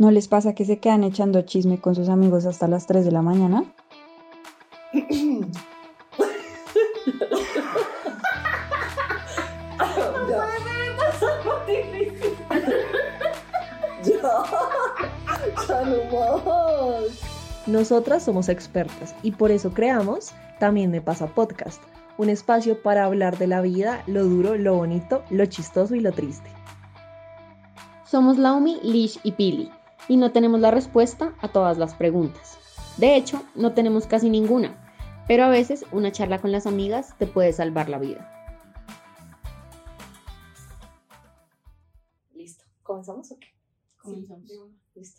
¿No les pasa que se quedan echando chisme con sus amigos hasta las 3 de la mañana? Nosotras somos expertas y por eso creamos También me pasa podcast, un espacio para hablar de la vida, lo duro, lo bonito, lo chistoso y lo triste. Somos Laumi, Lish y Pili y no tenemos la respuesta a todas las preguntas. De hecho, no tenemos casi ninguna, pero a veces una charla con las amigas te puede salvar la vida. Listo, ¿comenzamos o qué? Comenzamos.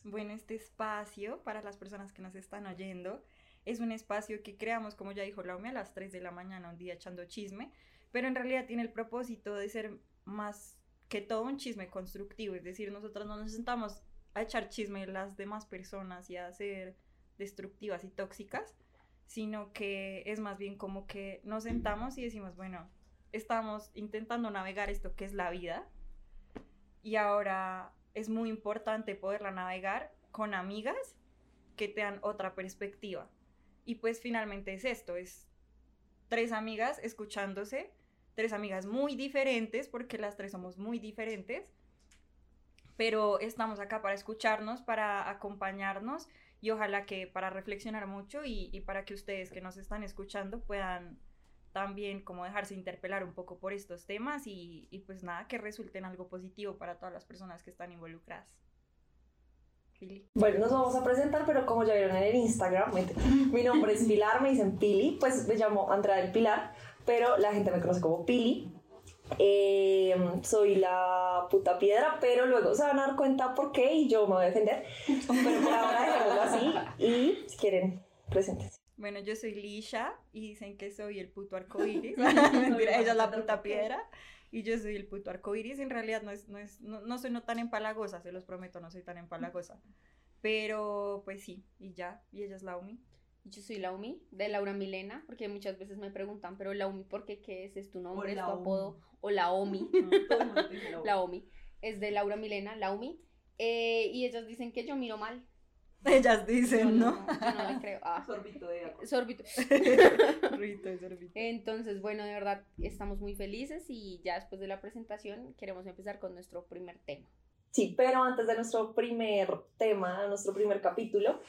Bueno, este espacio para las personas que nos están oyendo es un espacio que creamos, como ya dijo Laumi, a las 3 de la mañana, un día echando chisme, pero en realidad tiene el propósito de ser más que todo un chisme constructivo, es decir, nosotros no nos sentamos a echar chisme las demás personas y a ser destructivas y tóxicas, sino que es más bien como que nos sentamos y decimos, bueno, estamos intentando navegar esto que es la vida y ahora es muy importante poderla navegar con amigas que te dan otra perspectiva. Y pues finalmente es esto, es tres amigas escuchándose, tres amigas muy diferentes, porque las tres somos muy diferentes, pero estamos acá para escucharnos, para acompañarnos y ojalá que para reflexionar mucho y, para que ustedes que nos están escuchando puedan también como dejarse interpelar un poco por estos temas y, y pues nada, que resulten algo positivo para todas las personas que están involucradas. Bueno, nos vamos a presentar, pero como ya vieron en el Instagram, mi nombre es Pilar, me dicen Pili, pues me llamo Andrea del Pilar, pero la gente me conoce como Pili. Eh, soy la puta piedra, pero luego se van a dar cuenta por qué y yo me voy a defender. Pero por ahora dejémoslo así y si quieren, preséntense. Bueno, yo soy Lisha y dicen que soy el puto arcoíris. Mentira, ella es la puta piedra y yo soy el puto arcoíris. En realidad no, es, no, es, no, no soy no tan empalagosa, se los prometo, no soy tan empalagosa. Pero pues sí, y ya, y ella es Laumi. Yo soy Laumi, de Laura Milena, porque muchas veces me preguntan, pero Laumi, ¿por qué? ¿Qué es? ¿Es tu nombre? ¿Es tu apodo? O Laomi. Laomi. Es de Laura Milena, Laumi. Eh, y ellas dicen que yo miro mal. Ellas dicen, ¿no? ¿no? Yo no le creo. Ah. Sorbito de agua. Sorbito. Sorbito de sorbito. Entonces, bueno, de verdad, estamos muy felices y ya después de la presentación queremos empezar con nuestro primer tema. Sí, pero antes de nuestro primer tema, nuestro primer capítulo,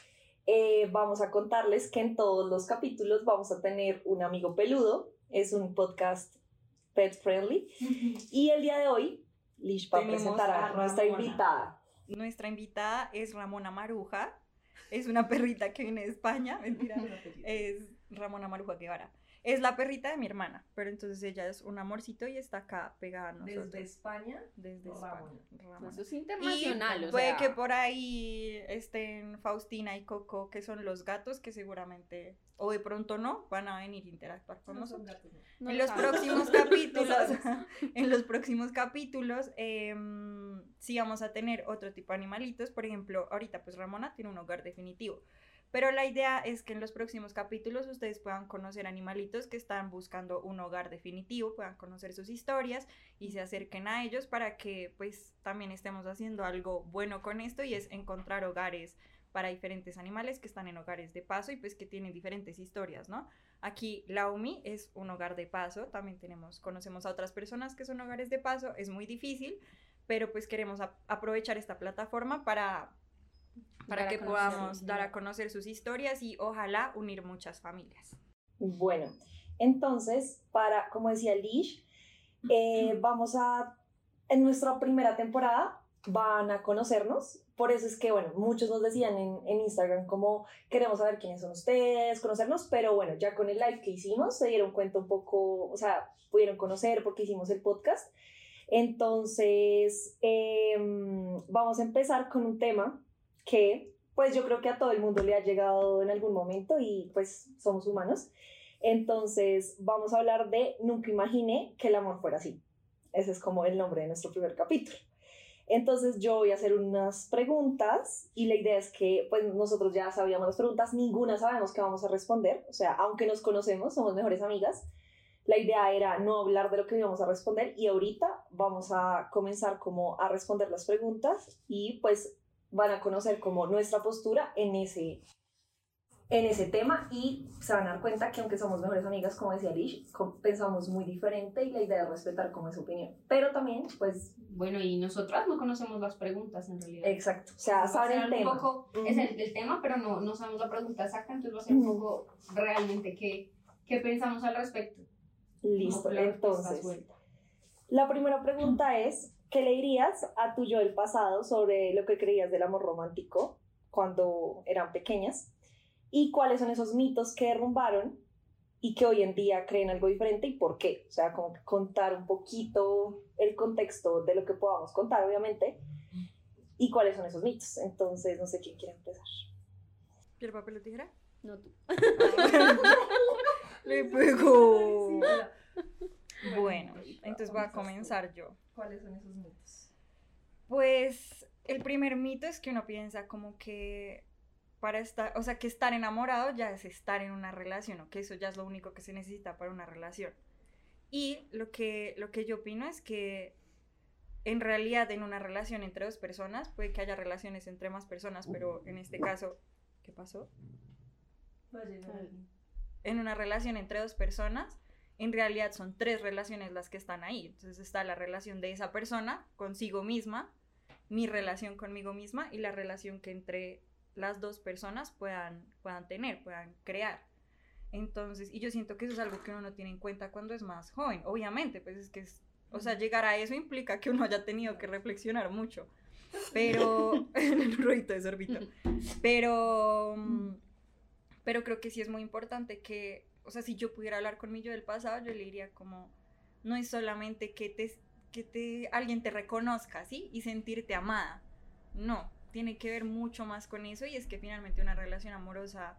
eh, vamos a contarles que en todos los capítulos vamos a tener un amigo peludo. Es un podcast pet friendly. Y el día de hoy, Lish va a presentar a nuestra invitada. Nuestra invitada es Ramona Maruja es una perrita que viene de España, mentira, es Ramona Maruja Guevara. Es la perrita de mi hermana, pero entonces ella es un amorcito y está acá pegada a nosotros. ¿Desde España? Desde España. Eso es internacional, y Puede que por ahí estén Faustina y Coco, que son los gatos que seguramente, o de pronto no, van a venir a interactuar con nosotros. en los próximos capítulos, en los próximos capítulos, em, sí vamos a tener otro tipo de animalitos. Por ejemplo, ahorita pues Ramona tiene un hogar definitivo pero la idea es que en los próximos capítulos ustedes puedan conocer animalitos que están buscando un hogar definitivo, puedan conocer sus historias y se acerquen a ellos para que pues también estemos haciendo algo bueno con esto y es encontrar hogares para diferentes animales que están en hogares de paso y pues que tienen diferentes historias, ¿no? Aquí Laumi es un hogar de paso, también tenemos, conocemos a otras personas que son hogares de paso, es muy difícil, pero pues queremos aprovechar esta plataforma para para que podamos dar a conocer sus historias y ojalá unir muchas familias. Bueno, entonces, para, como decía Lish, eh, vamos a, en nuestra primera temporada van a conocernos, por eso es que, bueno, muchos nos decían en, en Instagram como queremos saber quiénes son ustedes, conocernos, pero bueno, ya con el live que hicimos se dieron cuenta un poco, o sea, pudieron conocer porque hicimos el podcast. Entonces, em, vamos a empezar con un tema que pues yo creo que a todo el mundo le ha llegado en algún momento y pues somos humanos. Entonces vamos a hablar de Nunca imaginé que el amor fuera así. Ese es como el nombre de nuestro primer capítulo. Entonces yo voy a hacer unas preguntas y la idea es que pues nosotros ya sabíamos las preguntas, ninguna sabemos qué vamos a responder, o sea, aunque nos conocemos, somos mejores amigas, la idea era no hablar de lo que íbamos a responder y ahorita vamos a comenzar como a responder las preguntas y pues van a conocer como nuestra postura en ese, en ese tema y se van a dar cuenta que aunque somos mejores amigas, como decía Lish, pensamos muy diferente y la idea es respetar como es su opinión. Pero también, pues... Bueno, y nosotras no conocemos las preguntas en realidad. Exacto, o sea, saben el tema. Poco, Es el, tema, pero no, no sabemos la pregunta exacta, entonces va a ser un poco realmente qué, qué pensamos al respecto. Listo, entonces. La primera pregunta es, ¿qué le dirías a tu yo del pasado sobre lo que creías del amor romántico cuando eran pequeñas? ¿Y cuáles son esos mitos que derrumbaron y que hoy en día creen algo diferente y por qué? O sea, como contar un poquito el contexto de lo que podamos contar, obviamente, y cuáles son esos mitos. Entonces, no sé quién quiere empezar. ¿Piel, papel o tijera? No tú. Le pegó. Bueno, entonces voy a comenzar yo. ¿Cuáles son esos mitos? Pues el primer mito es que uno piensa como que para estar, o sea, que estar enamorado ya es estar en una relación, o que eso ya es lo único que se necesita para una relación. Y lo que, lo que yo opino es que en realidad en una relación entre dos personas, puede que haya relaciones entre más personas, pero en este caso, ¿qué pasó? En una relación entre dos personas, en realidad son tres relaciones las que están ahí. Entonces está la relación de esa persona consigo misma, mi relación conmigo misma y la relación que entre las dos personas puedan, puedan tener, puedan crear. Entonces, y yo siento que eso es algo que uno no tiene en cuenta cuando es más joven. Obviamente, pues es que es, o sea, llegar a eso implica que uno haya tenido que reflexionar mucho. Pero, en el ruido de sorbito. Pero, mm, pero creo que sí es muy importante que o sea, si yo pudiera hablar con mi yo del pasado, yo le diría como, no es solamente que te, que te, alguien te reconozca, ¿sí? Y sentirte amada. No, tiene que ver mucho más con eso y es que finalmente una relación amorosa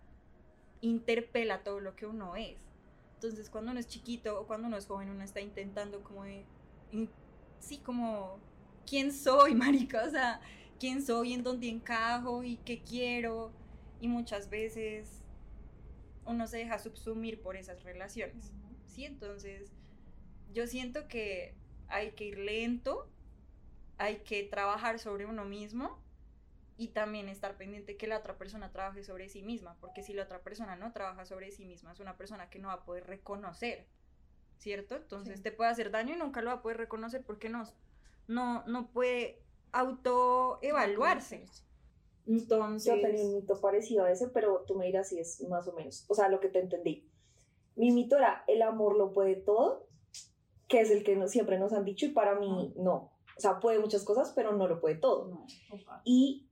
interpela todo lo que uno es. Entonces, cuando uno es chiquito o cuando uno es joven, uno está intentando como de, sí, como, ¿quién soy, marica? O sea, ¿quién soy, en dónde encajo y qué quiero? Y muchas veces uno se deja subsumir por esas relaciones, ¿sí? Entonces, yo siento que hay que ir lento, hay que trabajar sobre uno mismo y también estar pendiente que la otra persona trabaje sobre sí misma, porque si la otra persona no trabaja sobre sí misma, es una persona que no va a poder reconocer, ¿cierto? Entonces te puede hacer daño y nunca lo va a poder reconocer porque no, no, no puede autoevaluarse. Entonces... Yo tenía un mito parecido a ese, pero tú me dirás si es más o menos, o sea, lo que te entendí. Mi mito era, el amor lo puede todo, que es el que siempre nos han dicho y para mí no. O sea, puede muchas cosas, pero no lo puede todo. Y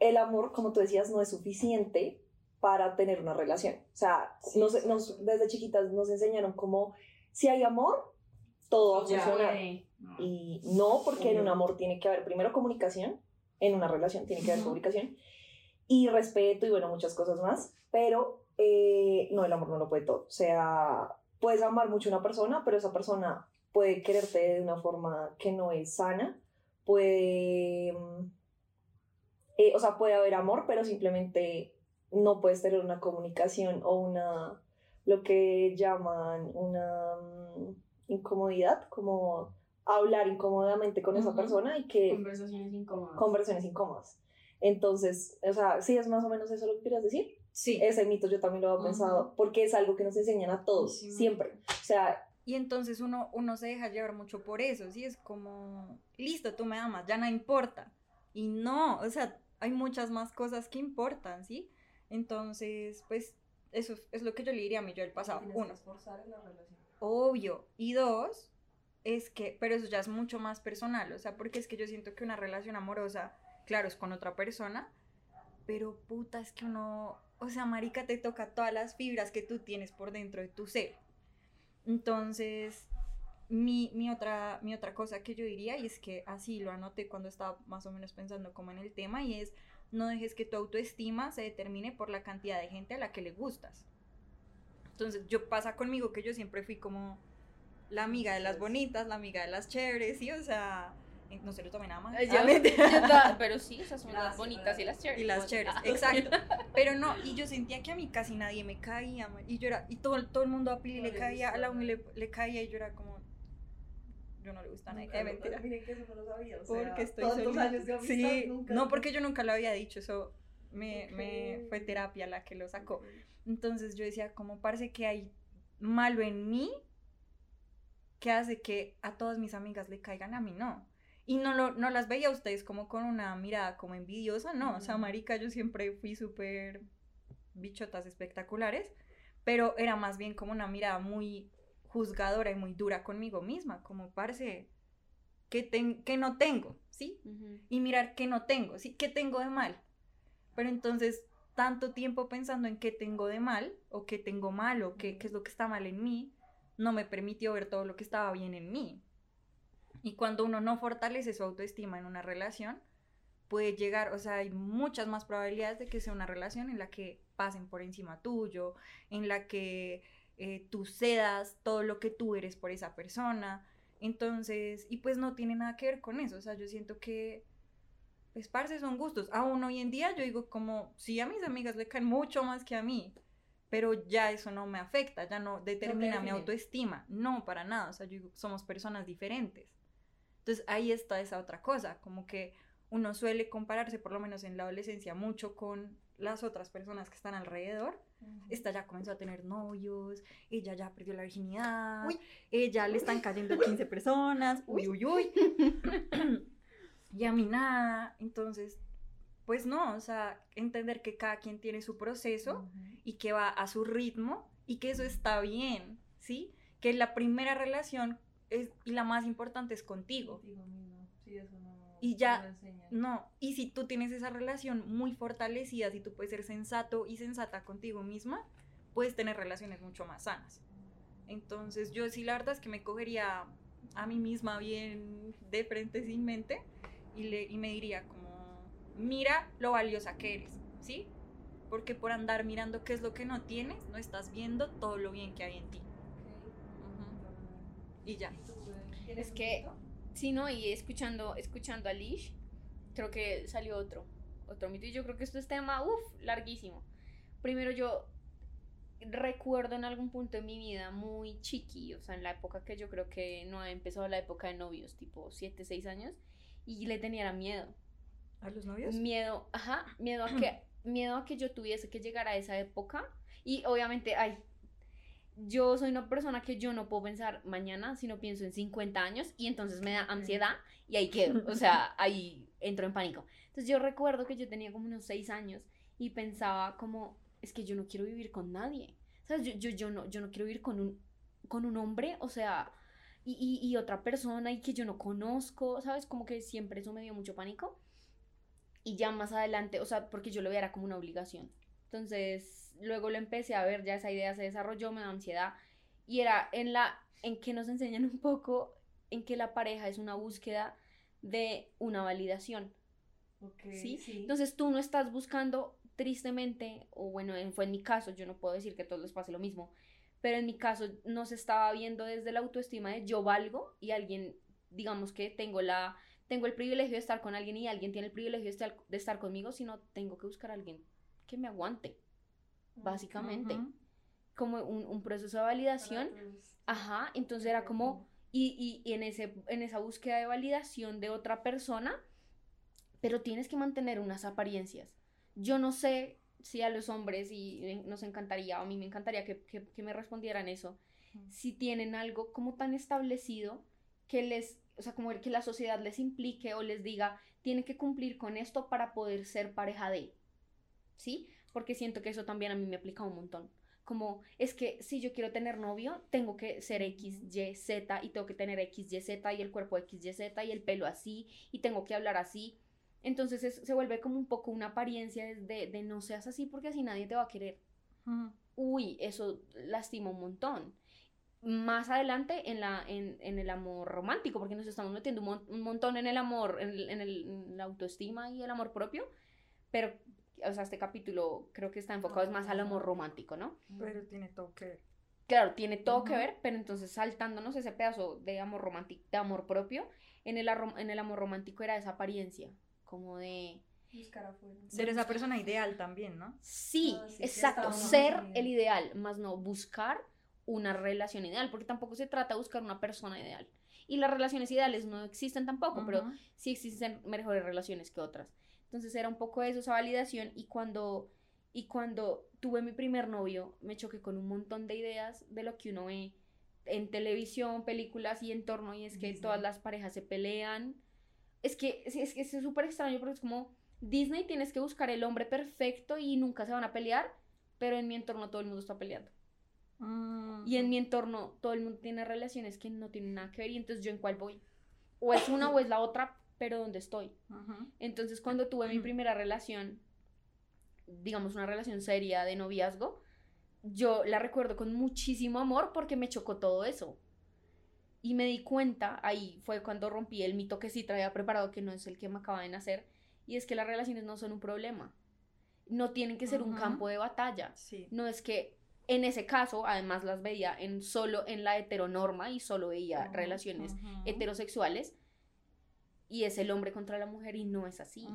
el amor, como tú decías, no es suficiente para tener una relación. O sea, nos, desde chiquitas nos enseñaron como, si hay amor, todo va a funcionar. Y no, porque en un amor tiene que haber primero comunicación, en una relación, tiene que haber comunicación y respeto y bueno, muchas cosas más, pero eh, no, el amor no lo puede todo. O sea, puedes amar mucho a una persona, pero esa persona puede quererte de una forma que no es sana, puede, mm, eh, o sea, puede haber amor, pero simplemente no puedes tener una comunicación o una, lo que llaman una mm, incomodidad, como hablar incómodamente con esa persona y que... Conversaciones incómodas. Conversaciones incómodas. Entonces, o sea, ¿sí es más o menos eso lo que querías decir? Sí. Ese mito yo también lo había pensado, porque es algo que nos enseñan a todos, siempre. O sea... Y entonces uno, uno se deja llevar mucho por eso, ¿sí? Es como, listo, tú me amas, ya no importa. Y no, o sea, hay muchas más cosas que importan, ¿sí? Entonces, pues, eso es lo que yo le diría a mí yo del pasado. Uno. Obvio. Y dos, es que, pero eso ya es mucho más personal, o sea, porque es que yo siento que una relación amorosa, claro, es con otra persona, pero puta, es que uno, o sea, marica, te toca todas las fibras que tú tienes por dentro de tu ser. Entonces, mi, mi, otra, mi otra cosa que yo diría, y es que así lo anoté cuando estaba más o menos pensando como en el tema, y es, no dejes que tu autoestima se determine por la cantidad de gente a la que le gustas. Entonces, yo pasa conmigo que yo siempre fui como la amiga de las bonitas, la amiga de las chéveres, ¿sí? O sea, no se lo tomen nada más. pero sí, esas son las, bonitas y las chéveres. Y las chéveres, exacto. Pero no, y yo sentía que a mí casi nadie me caía, y yo era, y todo, todo el mundo a Pili le caía, a la Umi le, caía, y yo era como, yo no le gusta a nadie. Eh, mentira. Miren que eso no lo sabía. O sea, porque estoy tantos años de amistad, Sí, nunca no, porque yo nunca lo había dicho, eso me, me fue terapia la que lo sacó. Entonces yo decía, como parece que hay malo en mí que hace que a todas mis amigas le caigan a mí, no. Y no, lo, no las veía a ustedes como con una mirada como envidiosa, no. O sea, marica, yo siempre fui súper bichotas espectaculares, pero era más bien como una mirada muy juzgadora y muy dura conmigo misma, como parece que, que no tengo, ¿sí? Y mirar que no tengo, ¿sí? ¿Qué tengo de mal? Pero entonces, tanto tiempo pensando en qué tengo de mal, o qué tengo mal, o qué, qué es lo que está mal en mí, no me permitió ver todo lo que estaba bien en mí. Y cuando uno no fortalece su autoestima en una relación, puede llegar, o sea, hay muchas más probabilidades de que sea una relación en la que pasen por encima tuyo, en la que eh, tú cedas todo lo que tú eres por esa persona. Entonces, y pues no tiene nada que ver con eso, o sea, yo siento que, pues, parce, son gustos. Aún hoy en día yo digo como, sí, a mis amigas le caen mucho más que a mí, pero ya eso no me afecta, ya no determina mi autoestima, no, para nada, o sea, yo somos personas diferentes. Entonces ahí está esa otra cosa, como que uno suele compararse, por lo menos en la adolescencia, mucho con las otras personas que están alrededor. Esta ya comenzó a tener novios, ella ya perdió la virginidad, ella le están cayendo 15 personas, uy, uy, uy. y a mí nada. Entonces, pues no, o sea, entender que cada quien tiene su proceso y que va a su ritmo y que eso está bien, ¿sí? Que la primera relación es, y la más importante es contigo. Sí, eso no, y ya, no, y si tú tienes esa relación muy fortalecida, si tú puedes ser sensato y sensata contigo misma, puedes tener relaciones mucho más sanas. Entonces yo sí la verdad es que me cogería a mí misma bien de frente sin mente y, le, y me diría como mira lo valiosa que eres, ¿sí? Porque por andar mirando qué es lo que no tienes, no estás viendo todo lo bien que hay en ti. Y ya. Es que, si no, y escuchando, escuchando a Lish, creo que salió otro, otro mito. Y yo creo que esto es tema, uff, larguísimo. Primero yo recuerdo en algún punto de mi vida muy chiqui, o sea, en la época que yo creo que no ha empezado la época de novios, tipo 7, 6 años, y le tenía miedo. ¿A los novios? Miedo, ajá, miedo a que, miedo a que yo tuviese que llegar a esa época. Y obviamente, ay, yo soy una persona que yo no puedo pensar mañana, sino pienso en 50 años y entonces me da ansiedad y ahí quedo, o sea, ahí entro en pánico. Entonces yo recuerdo que yo tenía como unos 6 años y pensaba como, es que yo no quiero vivir con nadie. ¿Sabes? Yo, yo, yo, no, yo no quiero vivir con un, con un hombre, o sea, y, y, y otra persona y que yo no conozco, ¿sabes? Como que siempre eso me dio mucho pánico y ya más adelante, o sea, porque yo lo veía como una obligación. Entonces, luego lo empecé a ver, ya esa idea se desarrolló, me da ansiedad y era en la en que nos enseñan un poco en que la pareja es una búsqueda de una validación. ¿sí? Entonces tú no estás buscando tristemente, o bueno, fue en mi caso, yo no puedo decir que a todos les pase lo mismo, pero en mi caso no se estaba viendo desde la autoestima de yo valgo y alguien, digamos que tengo la tengo el privilegio de estar con alguien y alguien tiene el privilegio de estar, de estar conmigo, sino tengo que buscar a alguien que me aguante, básicamente. Como un, un, proceso de validación. Ajá, entonces era como, y, y, en, ese, en esa búsqueda de validación de otra persona, pero tienes que mantener unas apariencias. Yo no sé si a los hombres, y nos encantaría, a mí me encantaría que, que, que me respondieran eso, si tienen algo como tan establecido que les o sea, como que la sociedad les implique o les diga, tiene que cumplir con esto para poder ser pareja de, ¿sí? Porque siento que eso también a mí me aplica un montón. Como es que si yo quiero tener novio, tengo que ser X, Y, Z y tengo que tener X, Y, Z y el cuerpo X, Y, Z y el pelo así y tengo que hablar así. Entonces se vuelve como un poco una apariencia de, de no seas así porque así nadie te va a querer. Uy, eso lastima un montón más adelante en, la, en, en, el amor romántico, porque nos estamos metiendo un, montón en el amor, en, el, en, el, la autoestima y el amor propio, pero, o sea, este capítulo creo que está enfocado es más al amor romántico, ¿no? Pero tiene todo que ver. Claro, tiene todo que ver, pero entonces saltándonos ese pedazo de amor romántico, de amor propio, en el, en el amor romántico era esa apariencia, como de... Ser esa persona ideal también, ¿no? Sí, ah, exacto, ser el ideal, más no buscar una relación ideal, porque tampoco se trata de buscar una persona ideal. y las relaciones ideales no existen tampoco, pero sí existen mejores relaciones que otras. Entonces era un poco eso, esa validación y cuando, y cuando tuve mi primer novio me choqué con un montón de ideas de lo que uno ve en televisión, películas y entorno y es que todas las parejas se pelean. Es que es que es súper extraño porque es como Disney tienes que buscar el hombre perfecto y nunca se van a pelear, pero en mi entorno todo el mundo está peleando. Y en mi entorno todo el mundo tiene relaciones que no tienen nada que ver y entonces yo en cuál voy. O es una o es la otra, pero ¿dónde estoy? Entonces cuando tuve mi primera relación, digamos una relación seria de noviazgo, yo la recuerdo con muchísimo amor porque me chocó todo eso. Y me di cuenta, ahí fue cuando rompí el mito que sí traía preparado, que no es el que me acaba de nacer, y es que las relaciones no son un problema. No tienen que ser un campo de batalla. No es que en ese caso, además las veía en solo en la heteronorma y solo veía relaciones heterosexuales y es el hombre contra la mujer y no es así.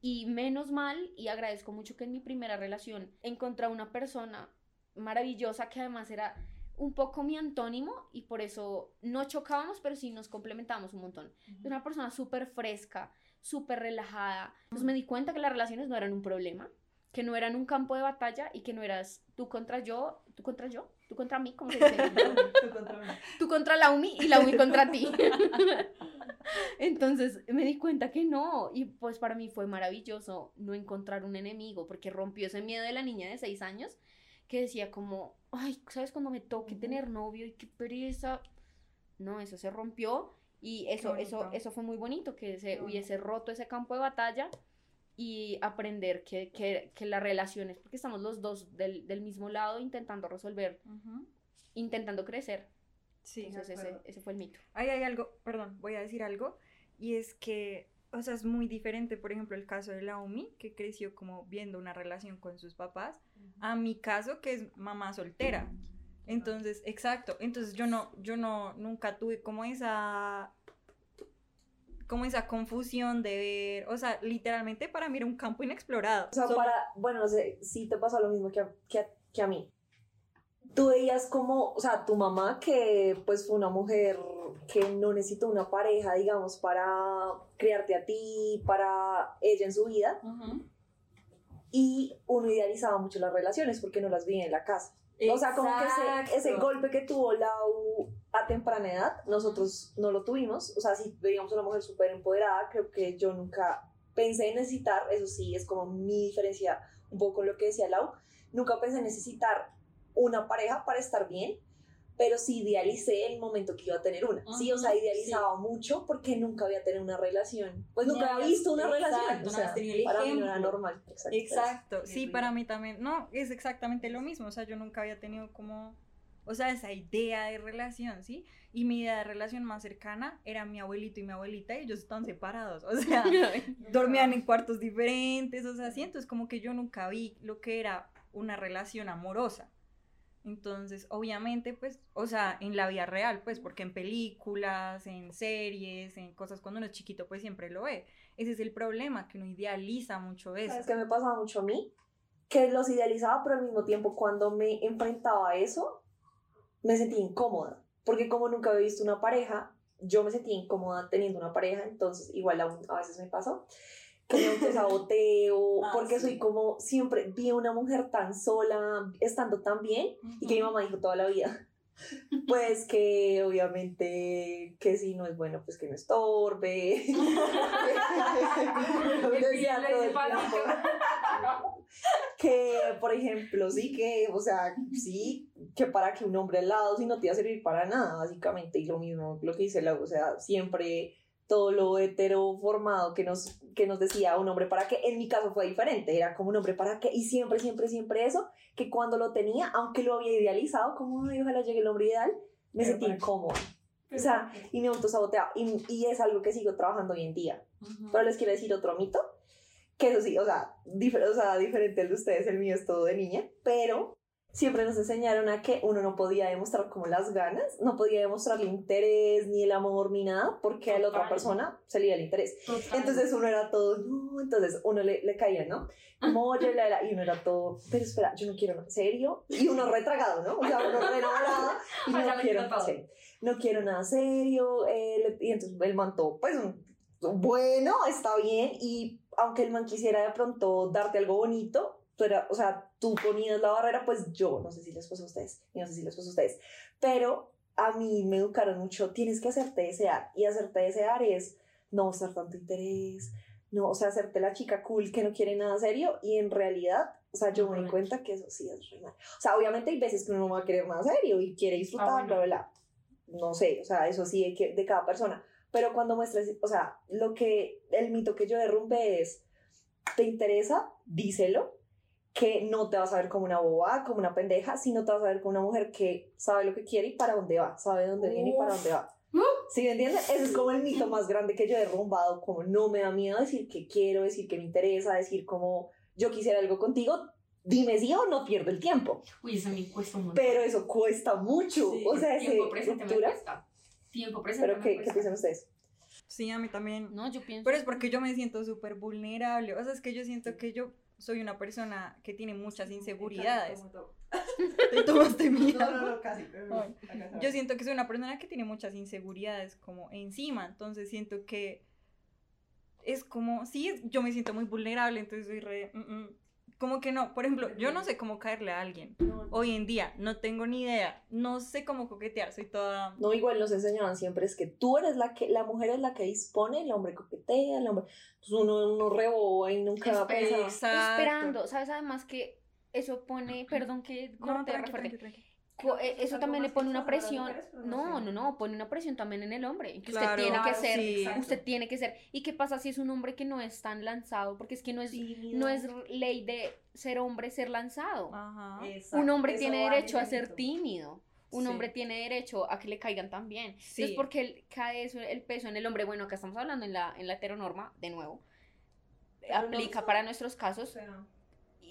Y menos mal, y agradezco mucho que en mi primera relación encontré una persona maravillosa que además era un poco mi antónimo y por eso no chocábamos, pero sí nos complementábamos un montón. Una persona súper fresca, súper relajada. Entonces me di cuenta que las relaciones no eran un problema, que no eran un campo de batalla y que no eras tú contra yo, tú contra yo, tú contra mí, ¿cómo se dice? tú contra mí. Tú contra la UMI y la UMI contra ti. Entonces me di cuenta que no, y pues para mí fue maravilloso no encontrar un enemigo, porque rompió ese miedo de la niña de seis años que decía como, ay, ¿sabes cuando me toque tener novio y qué pereza? No, eso se rompió y eso, eso, eso fue muy bonito, que se hubiese roto ese campo de batalla y aprender que, que, que las relaciones, porque estamos los dos del, del mismo lado intentando resolver, intentando crecer. Sí, Entonces ese, ese, fue el mito. Ahí hay algo, perdón, voy a decir algo, y es que, o sea, es muy diferente, por ejemplo, el caso de la Omi, que creció como viendo una relación con sus papás, a mi caso, que es mamá soltera. Entonces, exacto. Entonces yo no, yo no, nunca tuve como esa, como esa confusión de ver, o sea, literalmente para mí era un campo inexplorado. O sea, para, bueno, no sé, sí te pasa lo mismo que a, que, que a mí. Tú veías como, o sea, tu mamá que pues fue una mujer que no necesitó una pareja, digamos, para criarte a ti, para ella en su vida. Y uno idealizaba mucho las relaciones porque no las vi en la casa. O sea, como que ese, ese, golpe que tuvo Lau a temprana edad, nosotros no lo tuvimos. O sea, si veíamos una mujer súper empoderada, creo que yo nunca pensé en necesitar, eso sí, es como mi diferencia un poco con lo que decía Lau, nunca pensé en necesitar una pareja para estar bien, pero sí idealicé el momento que iba a tener una. sí, o sea, idealizaba mucho porque nunca había tenido una relación. Pues nunca había visto una relación. O sea, para mí no era normal. Exacto. Exacto. Sí, para mí también. No, es exactamente lo mismo. O sea, yo nunca había tenido como, o sea, esa idea de relación, ¿sí? Y mi idea de relación más cercana era mi abuelito y mi abuelita y ellos estaban separados. O sea, dormían en cuartos diferentes, o sea, así. Entonces, como que yo nunca vi lo que era una relación amorosa. Entonces, obviamente, pues, o sea, en la vida real, pues, porque en películas, en series, en cosas cuando uno es chiquito, pues siempre lo ve. Ese es el problema, que uno idealiza mucho eso. ¿Sabes qué me pasaba mucho a mí? Que los idealizaba, pero al mismo tiempo, cuando me enfrentaba a eso, me sentía incómoda. Porque como nunca había visto una pareja, yo me sentía incómoda teniendo una pareja, entonces igual a, a veces me pasó que me autosaboteo, ah, porque soy como, siempre vi a una mujer tan sola, estando tan bien, y que mi mamá dijo toda la vida, pues que obviamente que si no es bueno, pues que no estorbe. que, por ejemplo, sí que, o sea, sí, que para que un hombre al lado, si no te va a servir para nada, básicamente, y lo mismo, lo que dice la, o sea, siempre todo lo heteroformado que nos, que nos decía un hombre para qué, en mi caso fue diferente, era como un hombre para qué, y siempre, siempre, siempre eso, que cuando lo tenía, aunque lo había idealizado, como, ay, ojalá llegue el hombre ideal, me sentí incómodo. O sea, y me autosaboteaba, y, y es algo que sigo trabajando hoy en día. Pero les quiero decir otro mito, que eso sí, o sea, o sea, diferente al de ustedes, el mío es todo de niña, pero siempre nos enseñaron a que uno no podía demostrar como las ganas, no podía demostrar el interés, ni el amor, ni nada, porque a la otra persona se le iba el interés. Entonces uno era todo, no, entonces uno le, le caía, ¿no? Como, y uno era todo, pero espera, yo no quiero, ¿en serio? Y uno retragado, ¿no? O sea, uno re enamorado y no quiero, no quiero nada serio, eh, y entonces el man pues, bueno, está bien, y aunque el man quisiera de pronto darte algo bonito, tú era, o sea, tú ponías la barrera, pues yo, no sé si les pasó a ustedes, y no sé si les pasó a ustedes, pero a mí me educaron mucho, tienes que hacerte desear, y hacerte desear es no mostrar tanto interés, no, o sea, hacerte la chica cool que no quiere nada serio, y en realidad o sea, yo me doy cuenta que eso sí es re mal. O sea, obviamente hay veces que uno no va a querer nada serio y quiere disfrutar, ah, bla, bla, bla. No sé, o sea, eso sí de, de cada persona. Pero cuando muestres, o sea, lo que, el mito que yo derrumbe es, ¿te interesa? Díselo, que no te vas a ver como una boba, como una pendeja, sino te vas a ver como una mujer que sabe lo que quiere y para dónde va, sabe dónde viene y para dónde va. ¿Sí me entiendes? Ese es como el mito más grande que yo he derrumbado, como no me da miedo decir que quiero, decir que me interesa, decir como yo quisiera algo contigo, dime sí o no pierdo el tiempo. Uy, eso me cuesta mucho. Pero eso cuesta mucho. o sea, tiempo presente me cuesta. Tiempo presente ¿Pero qué, qué piensan ustedes? Sí, a mí también. No, yo pienso. Pero es porque yo me siento súper vulnerable. O sea, es que yo siento que yo soy una persona que tiene muchas inseguridades. Te tomaste miedo. No, no, casi. Yo siento que soy una persona que tiene muchas inseguridades como encima. Entonces siento que es como, sí, yo me siento muy vulnerable, entonces soy re, mm, mm, como que no, por ejemplo, yo no sé cómo caerle a alguien. Hoy en día no tengo ni idea, no sé cómo coquetear, soy toda... No, igual nos enseñaban siempre, es que tú eres la que, la mujer es la que dispone, el hombre coquetea, el hombre, pues uno, uno reboba y nunca va a pensar. Esperando, ¿sabes? Además que eso pone, perdón que corte no, eh, eso también le pone una presión. No, no, no, pone una presión también en el hombre. Que usted tiene que ser, usted tiene que ser. ¿Y qué pasa si es un hombre que no es tan lanzado? Porque es que no es, no es ley de ser hombre ser lanzado. Un hombre tiene derecho a ser tímido. Un hombre tiene derecho a que le caigan también. Entonces, porque cae eso, el peso en el hombre, bueno, acá estamos hablando en la, en la heteronorma, de nuevo, aplica para nuestros casos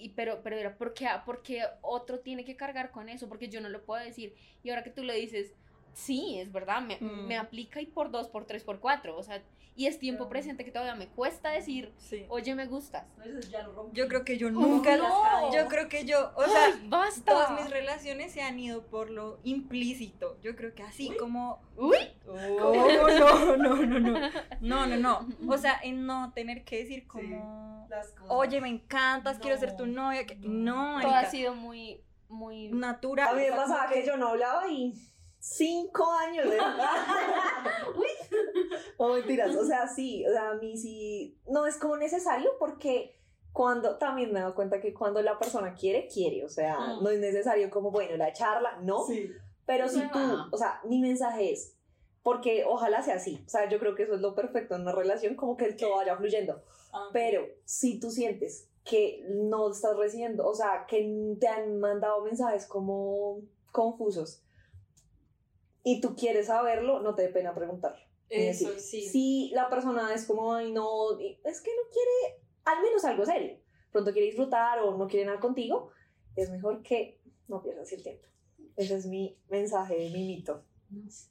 y pero, pero era, ¿por qué, otro tiene que cargar con eso? Porque yo no lo puedo decir. Y ahora que tú lo dices, sí, es verdad, me, me mm. aplica y por dos, por tres, por cuatro. O sea, y es tiempo presente que todavía me cuesta decir, oye, me gustas. yo creo que yo nunca, lo yo creo que yo, o sea, basta. todas mis relaciones se han ido por lo implícito. Yo creo que así como, uy, oh, no, no, no, no, no, no, no, o sea, en no tener que decir como, oye, me encantas, quiero ser tu novia, no, todo ha sido muy, muy natural. A mí me pasaba que yo no hablaba y cinco años de Uy. O mentiras, o sea, sí, o sea, a mí sí, no es como necesario porque cuando, también me he dado cuenta que cuando la persona quiere, quiere, o sea, mm. no es necesario como, bueno, la charla, no, sí. pero si tú, o sea, mi mensaje es, porque ojalá sea así, o sea, yo creo que eso es lo perfecto en una relación, como que todo vaya fluyendo, ah, pero si tú sientes que no estás recibiendo, o sea, que te han mandado mensajes como confusos, y tú quieres saberlo, no te dé pena preguntar. Eso, sí. Si la persona es como, ay, no, es que no quiere al menos algo serio, pronto quiere disfrutar o no quiere nada contigo, es mejor que no pierdas el tiempo. Ese es mi mensaje, mi mito.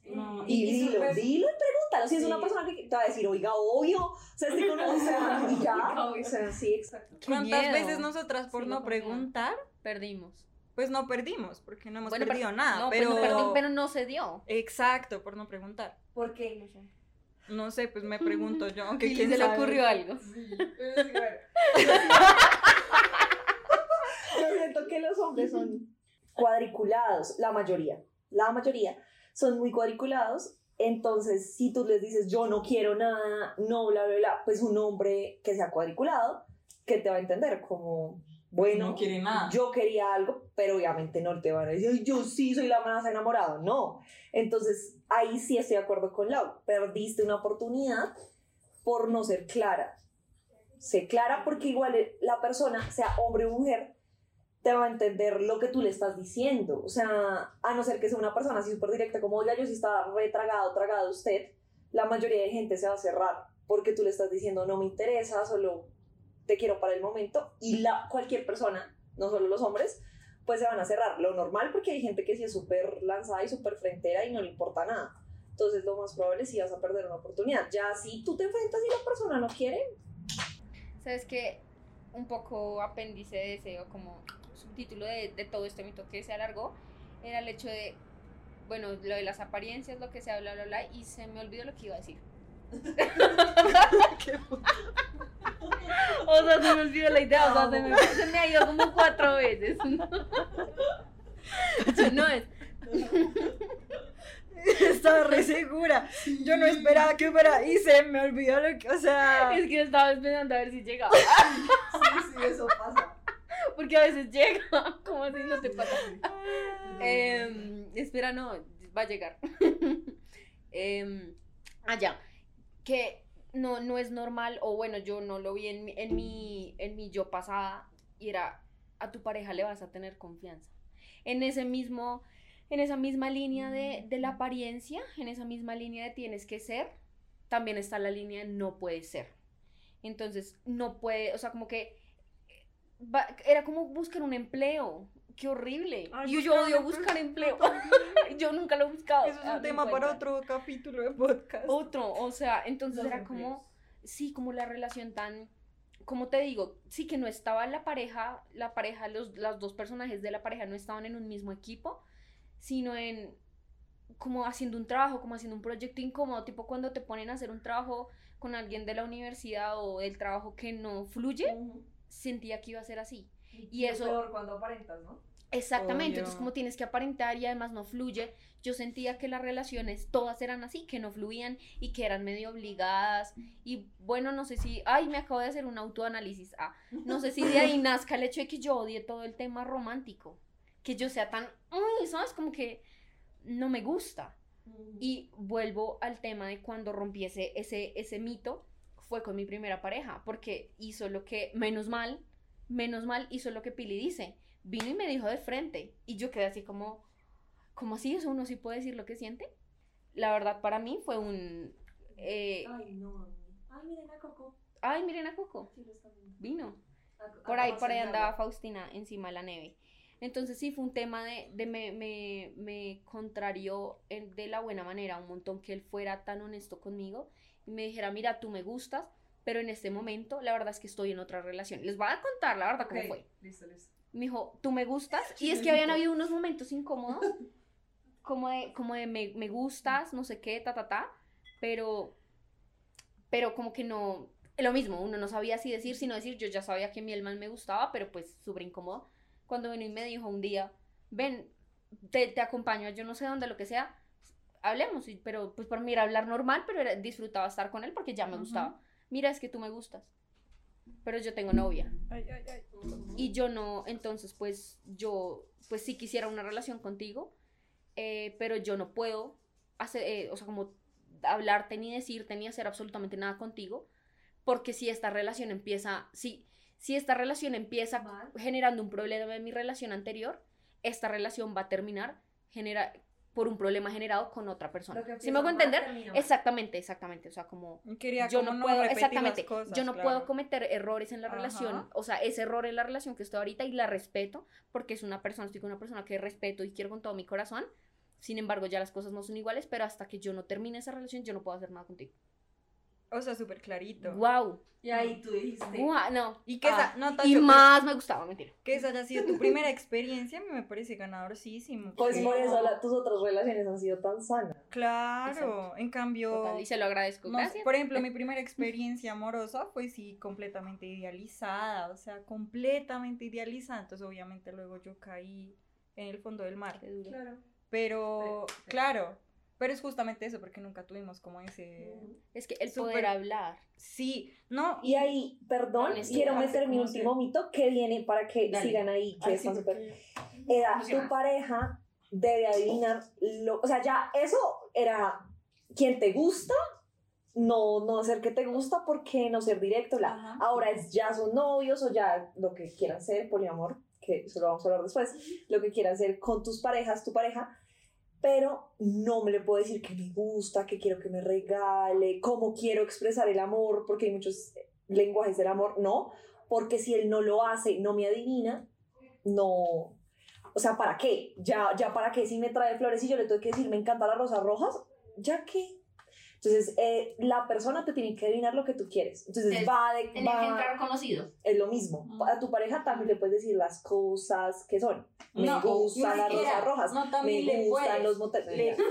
No, y, y, dilo, dilo y pregúntalo. Si es una persona que te va a decir, oiga, obvio, o sea, estoy con o sea, y ya, o sea, sí, exacto. ¿Cuántas veces nosotras por no preguntar perdimos? Pues no perdimos, porque no hemos perdido nada. Pues pero... pero no se dio. Exacto, por no preguntar. ¿Por qué? No sé. No sé, pues me pregunto yo, aunque quién se le ocurrió algo. yo siento que los hombres son cuadriculados, la mayoría, la mayoría son muy cuadriculados. Entonces, si tú les dices yo no quiero nada, no, bla, bla, bla, pues un hombre que sea cuadriculado, que te va a entender como bueno, yo quería algo, pero obviamente no te van a decir, yo sí soy la más enamorada. No. Entonces, ahí sí estoy de acuerdo con Lau. Perdiste una oportunidad por no ser clara. Sé clara porque igual la persona, sea hombre o mujer, te va a entender lo que tú le estás diciendo. O sea, a no ser que sea una persona así súper directa, como, oiga, yo sí estaba retragado, tragado usted, la mayoría de gente se va a cerrar porque tú le estás diciendo, no me interesa, solo te quiero para el momento y la, cualquier persona, no solo los hombres, pues se van a cerrar. Lo normal porque hay gente que sí es súper lanzada y súper frentera y no le importa nada. Entonces lo más probable es que vas a perder una oportunidad. Ya si tú te enfrentas y la persona no quiere. Sabes que un poco apéndice de ese o como subtítulo de, de todo este mito que se alargó era el hecho de bueno, lo de las apariencias, lo que sea, bla, bla, bla, y se me olvidó lo que iba a decir. o sea, se me olvidó la idea, o sea, se me, se me ha ido como cuatro veces. no es. Estaba re segura. Yo no esperaba que fuera y se me olvidó lo que, o sea. Es que estaba esperando a ver si llegaba. sí, sí, eso pasa. Porque a veces llega, como así no te pasa. eh, espera, no, va a llegar. eh, allá, que no, no es normal, o bueno, yo no lo vi en, en, mi, en mi yo pasada, y era, a tu pareja le vas a tener confianza. En ese mismo en esa misma línea de, de, la apariencia, en esa misma línea de tienes que ser, también está la línea de no puede ser. Entonces, no puede, o sea, como que va, era como buscar un empleo. Qué horrible. Ay, y yo odio buscar empleo. yo nunca lo he buscado. Eso es un tema para otro capítulo de podcast. Otro, o sea, entonces era como, sí, como la relación tan como te digo, sí que no estaba la pareja, la pareja, los, los dos personajes de la pareja no estaban en un mismo equipo, sino en como haciendo un trabajo, como haciendo un proyecto incómodo, tipo cuando te ponen a hacer un trabajo con alguien de la universidad o el trabajo que no fluye, sentía que iba a ser así. Y, y eso... peor cuando aparentas, ¿no? Exactamente, entonces como tienes que aparentar y además no fluye, yo sentía que las relaciones todas eran así, que no fluían y que eran medio obligadas y bueno, no sé si, ay, me acabo de hacer un autoanálisis, ah, no sé si de ahí nazca el hecho de que yo odie todo el tema romántico, que yo sea tan, uy, ¿sabes? Como que no me gusta. Y vuelvo al tema de cuando rompí ese, ese, ese mito, fue con mi primera pareja, porque hizo lo que, menos mal, menos mal hizo lo que Pili dice, vino y me dijo de frente, y yo quedé así como, ¿cómo así eso uno sí puede decir lo que siente? La verdad para mí fue un... Eh, ay, no, ay, miren a Coco. Ay, miren a Coco. Sí, vino. por ahí, por ahí andaba Faustina encima de la neve. Entonces sí fue un tema de, de me, me, me contrarió de la buena manera un montón que él fuera tan honesto conmigo y me dijera, mira, tú me gustas, pero en este momento la verdad es que estoy en otra relación. Les voy a contar la verdad cómo fue. Listo, listo. Me dijo, tú me gustas. Y es que habían habido unos momentos incómodos, como de, como de me, me gustas, no sé qué, ta, ta, ta, pero, pero como que no, lo mismo, uno no sabía si decir, sino decir, yo ya sabía que mi el me gustaba, pero pues súper incómodo cuando vino y me dijo un día, ven, te, te acompaño, yo no sé dónde, lo que sea, hablemos, pero pues por mí era hablar normal, pero disfrutaba estar con él porque ya me gustaba. Mira, es que tú me gustas, pero yo tengo novia. Y yo no, entonces pues yo, pues sí quisiera una relación contigo, eh, pero yo no puedo hacer, eh, o sea, como hablarte ni decirte ni hacer absolutamente nada contigo, porque si esta relación empieza, si si esta relación empieza generando un problema en mi relación anterior, esta relación va a terminar genera por un problema generado con otra persona. ¿Sí me hago entender? Exactamente, exactamente. O sea, como yo no, puedo, exactamente, yo no puedo cometer errores en la relación, o sea, ese error en la relación que estoy ahorita y la respeto porque es una persona, estoy con una persona que respeto y quiero con todo mi corazón. Sin embargo, ya las cosas no son iguales, pero hasta que yo no termine esa relación, yo no puedo hacer nada contigo. O sea, súper clarito. Wow. Y ahí tú dijiste. Wow, no. Y que esa, no, y más me gustaba, mentira. Que esa haya sido tu primera experiencia, a mí me parece ganadorísimo. Pues por eso tus otras relaciones han sido tan sanas. Claro, en cambio. y se lo agradezco. Gracias. Por ejemplo, mi primera experiencia amorosa fue sí completamente idealizada, o sea, completamente idealizada. Entonces, obviamente, luego yo caí en el fondo del mar. Claro. Pero, claro pero es justamente eso, porque nunca tuvimos como ese... Es que el poder hablar. Sí, no. Y ahí, perdón, quiero meter mi último mito que viene para que sigan ahí, que están súper... Era, tu pareja debe adivinar lo... O sea, ya eso era quien te gusta, no, no ser que te gusta, porque no ser directo? La, ahora es ya son novios o ya lo que quieran ser, poliamor, que eso lo vamos a hablar después, lo que quieran ser con tus parejas, tu pareja pero no me le puedo decir que me gusta, que quiero que me regale, cómo quiero expresar el amor, porque hay muchos lenguajes del amor, no, porque si él no lo hace, no me adivina, no, o sea, ¿para qué? Ya, ya para qué si me trae flores y yo le tengo que decir, me encantan las rosas rojas, ya que... Entonces, eh, la persona te tiene que adivinar lo que tú quieres. Entonces, va de... Va, conocido. Es lo mismo. A tu pareja también le puedes decir las cosas que son. Me gustan las rosas rojas. No, también me gustan los moteles.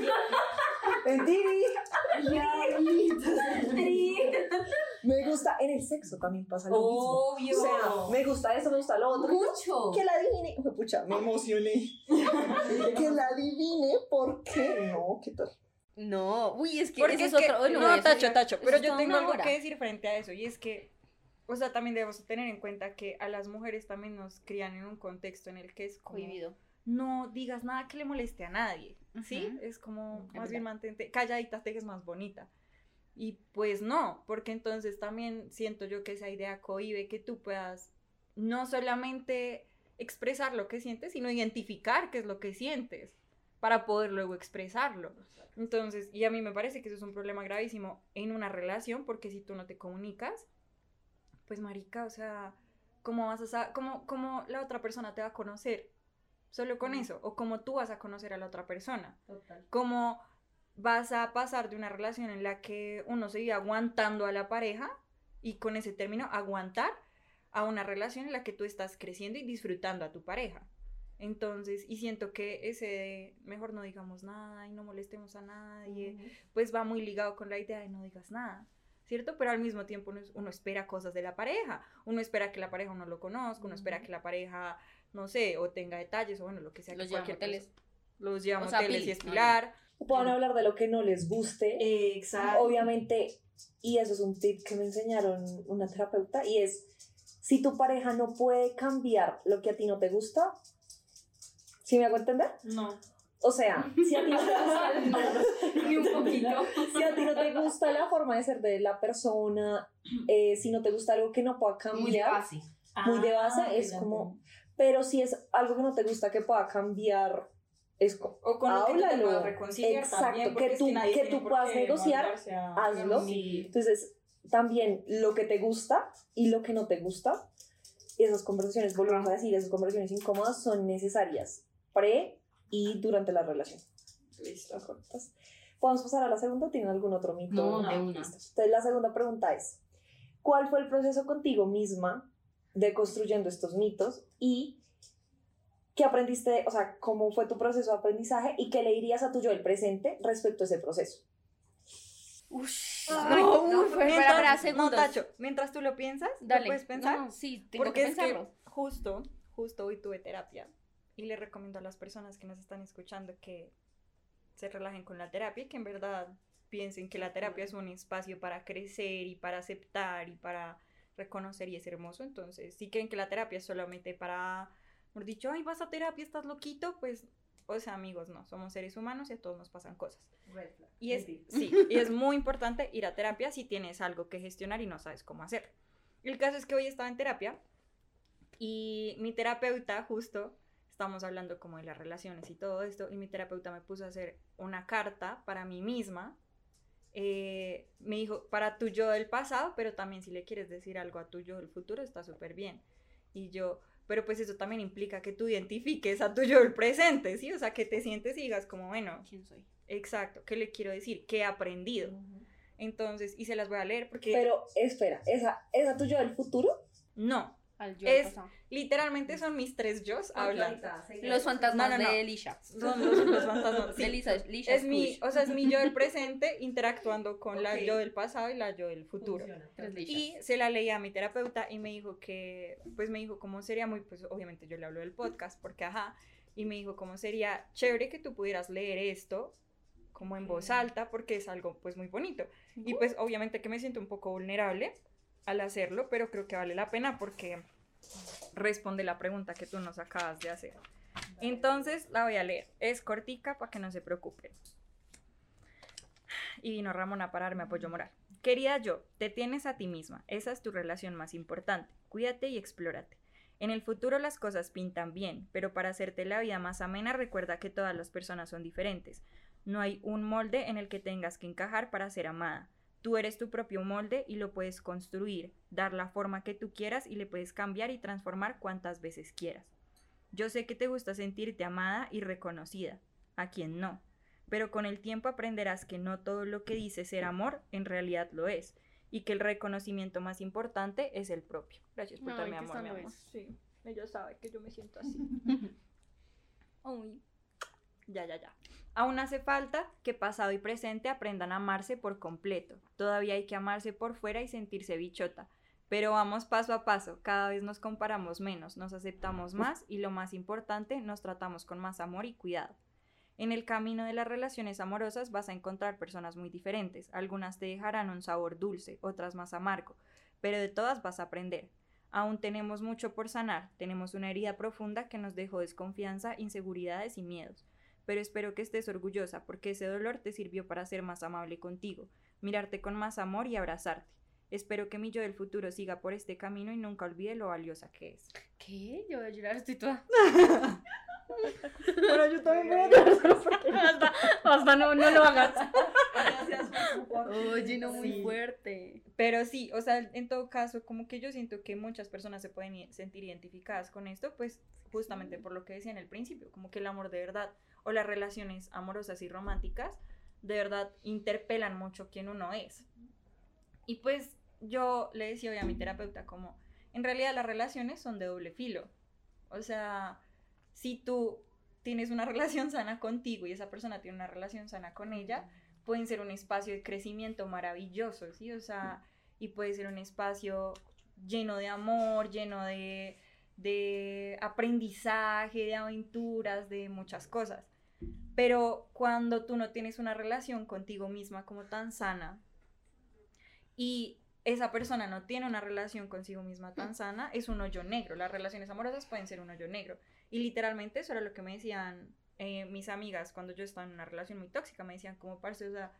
Me gusta, en el sexo también pasa lo Obvio. mismo. O sea, me gusta eso, me gusta lo otro. Mucho. Que la adivine. Pucha, me emocioné. que la adivine, ¿por qué no? ¿Qué tal? No, uy, es que Porque es, otro. no, tacho, tacho. Pero yo tengo algo que decir frente a eso. Y es que, o sea, también debemos tener en cuenta que a las mujeres también nos crían en un contexto en el que es como. No digas nada que le moleste a nadie. ¿Sí? Es como, más bien mantente. Calladita, te es más bonita. Y pues no, porque entonces también siento yo que esa idea cohibe que tú puedas no solamente expresar lo que sientes, sino identificar qué es lo que sientes para poder luego expresarlo. Entonces, y a mí me parece que eso es un problema gravísimo en una relación, porque si tú no te comunicas, pues marica, o sea, ¿cómo vas a cómo, cómo la otra persona te va a conocer? Solo con eso, o cómo tú vas a conocer a la otra persona. Total. Como vas a pasar de una relación en la que uno sigue aguantando a la pareja y con ese término aguantar a una relación en la que tú estás creciendo y disfrutando a tu pareja. Entonces, y siento que ese mejor no digamos nada y no molestemos a nadie, pues va muy ligado con la idea de no digas nada, ¿cierto? Pero al mismo tiempo uno, espera cosas de la pareja, uno espera que la pareja no lo conozca, uno espera que la pareja, no sé, o tenga detalles, o bueno, lo que sea. Los lleva a Los lleva a y espilar. Puedan hablar de lo que no les guste. Exacto. Obviamente, y eso es un tip que me enseñaron una terapeuta, y es, si tu pareja no puede cambiar lo que a ti no te gusta, ¿Sí me hago entender? No. O sea, si a ti no te gusta, Ni un poquito. si a ti no te gusta la forma de ser de la persona, eh, si no te gusta algo que no pueda cambiar, muy de base, muy de base ah, es como, pero si es algo que no te gusta que pueda cambiar, es como, o con lo que te puedas reconciliar Exacto, también, que tú, que, que tú puedas negociar, hazlo. Entonces, también lo que te gusta y lo que no te gusta, esas conversaciones, volvemos a decir, esas conversaciones incómodas son necesarias pre y durante la relación. Listo. ¿Podemos pasar a la segunda? ¿Tienen algún otro mito? No, no, Entonces, la segunda pregunta es, ¿cuál fue el proceso contigo misma de construyendo estos mitos y qué aprendiste, o sea, cómo fue tu proceso de aprendizaje y qué le dirías a tu yo del presente respecto a ese proceso? Uf, no, no, fue mientras, para, Tacho, mientras tú lo piensas, Dale. puedes pensar? sí, tengo Porque que pensarlo. Es que justo, justo hoy tuve terapia y le recomiendo a las personas que nos están escuchando que se relajen con la terapia y que en verdad piensen que la terapia es un espacio para crecer y para aceptar y para reconocer y es hermoso. Entonces, si creen que la terapia es solamente para, por dicho, ay, vas a terapia, estás loquito, pues, o sea, amigos, no, somos seres humanos y a todos nos pasan cosas. Y es, sí, y es muy importante ir a terapia si tienes algo que gestionar y no sabes cómo hacer. El caso es que hoy estaba en terapia y mi terapeuta justo estamos hablando como de las relaciones y todo esto, y mi terapeuta me puso a hacer una carta para mí misma. Eh, me dijo, para tu yo del pasado, pero también si le quieres decir algo a tu yo del futuro, está súper bien. Y yo, pero pues eso también implica que tú identifiques a tu yo del presente, ¿sí? O sea, que te sientes y digas como, bueno, ¿quién soy? Exacto, ¿qué le quiero decir? ¿Qué he aprendido? Entonces, y se las voy a leer porque... Pero espera, ¿esa, ¿esa tu yo del futuro? No, es, Literalmente son mis tres yo hablando. Los fantasmas de Elisha. Son los, fantasmas de Elisa. es mi, o sea, es mi yo del presente interactuando con la yo del pasado y la yo del futuro. Y se la leí a mi terapeuta y me dijo que, pues me dijo cómo sería muy, pues obviamente yo le hablo del podcast porque ajá, y me dijo cómo sería chévere que tú pudieras leer esto como en voz alta porque es algo pues muy bonito. Y pues obviamente que me siento un poco vulnerable al hacerlo, pero creo que vale la pena porque responde la pregunta que tú nos acabas de hacer. Entonces la voy a leer. Es cortica para que no se preocupen. Y vino Ramón a pararme apoyo moral. Querida yo, te tienes a ti misma. Esa es tu relación más importante. Cuídate y explórate. En el futuro las cosas pintan bien, pero para hacerte la vida más amena recuerda que todas las personas son diferentes. No hay un molde en el que tengas que encajar para ser amada. Tú eres tu propio molde y lo puedes construir, dar la forma que tú quieras y le puedes cambiar y transformar cuantas veces quieras. Yo sé que te gusta sentirte amada y reconocida, a quien no, pero con el tiempo aprenderás que no todo lo que dice ser amor en realidad lo es, y que el reconocimiento más importante es el propio. Gracias por darme amor, mi amor. Sí, ella sabe que yo me siento así. Uy. Ya, ya, ya. Aún hace falta que pasado y presente aprendan a amarse por completo. Todavía hay que amarse por fuera y sentirse bichota. Pero vamos paso a paso, cada vez nos comparamos menos, nos aceptamos más y lo más importante, nos tratamos con más amor y cuidado. En el camino de las relaciones amorosas vas a encontrar personas muy diferentes, algunas te dejarán un sabor dulce, otras más amargo, pero de todas vas a aprender. Aún tenemos mucho por sanar, tenemos una herida profunda que nos dejó desconfianza, inseguridades y miedos pero espero que estés orgullosa porque ese dolor te sirvió para ser más amable contigo, mirarte con más amor y abrazarte. Espero que mi yo del futuro siga por este camino y nunca olvide lo valiosa que es. ¿Qué? Yo voy a llorar, estoy toda. bueno, yo también voy a llorar. hasta, no, no lo hagas. Oye, no muy fuerte. Pero sí, o sea, en todo caso, como que yo siento que muchas personas se pueden sentir identificadas con esto, pues justamente por lo que decía en el principio, como que el amor de verdad o las relaciones amorosas y románticas de verdad interpelan mucho quién uno es. Y pues yo le decía hoy a mi terapeuta como, en realidad las relaciones son de doble filo. O sea, si tú tienes una relación sana contigo y esa persona tiene una relación sana con ella, pueden ser un espacio de crecimiento maravilloso, ¿sí? O sea, y puede ser un espacio lleno de amor, lleno de, de aprendizaje, de aventuras, de muchas cosas. Pero cuando tú no tienes una relación contigo misma como tan sana y esa persona no tiene una relación consigo misma tan sana, es un hoyo negro. Las relaciones amorosas pueden ser un hoyo negro. Y literalmente eso era lo que me decían eh, mis amigas cuando yo estaba en una relación muy tóxica. Me decían como, parce, o sea,